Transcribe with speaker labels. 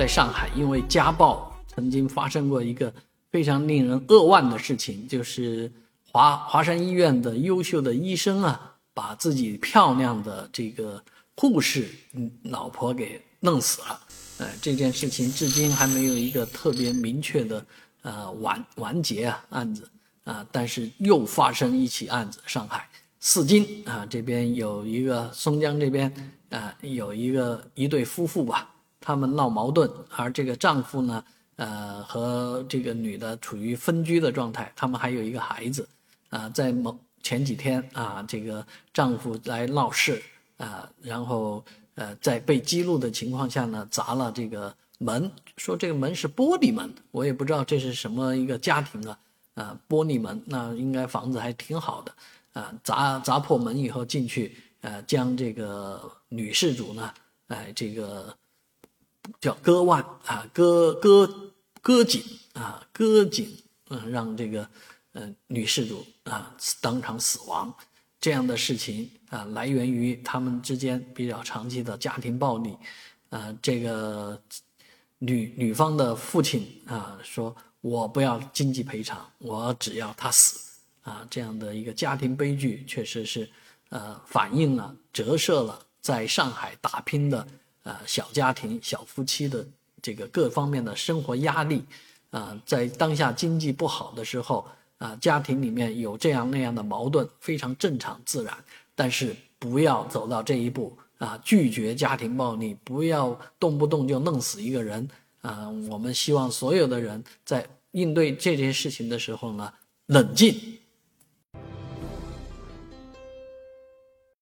Speaker 1: 在上海因为家暴曾经发生过一个非常令人扼腕的事情，就是华华山医院的优秀的医生啊，把自己漂亮的这个护士老婆给弄死了。呃，这件事情至今还没有一个特别明确的呃完完结啊案子啊，但是又发生一起案子，上海四金啊这边有一个松江这边啊有一个一对夫妇吧，他们闹矛盾，而这个丈夫呢呃和这个女的处于分居的状态，他们还有一个孩子啊，在某前几天啊这个丈夫来闹事啊，然后。呃，在被激怒的情况下呢，砸了这个门，说这个门是玻璃门，我也不知道这是什么一个家庭啊，啊，玻璃门，那应该房子还挺好的，啊，砸砸破门以后进去，呃，将这个女事主呢，哎，这个叫割腕啊，割割割颈啊，割颈，嗯，让这个呃女事主啊当场死亡。这样的事情啊，来源于他们之间比较长期的家庭暴力，啊，这个女女方的父亲啊说：“我不要经济赔偿，我只要他死。”啊，这样的一个家庭悲剧，确实是呃反映了、折射了在上海打拼的呃小家庭、小夫妻的这个各方面的生活压力啊，在当下经济不好的时候。啊，家庭里面有这样那样的矛盾，非常正常自然，但是不要走到这一步啊！拒绝家庭暴力，不要动不动就弄死一个人啊！我们希望所有的人在应对这件事情的时候呢，冷静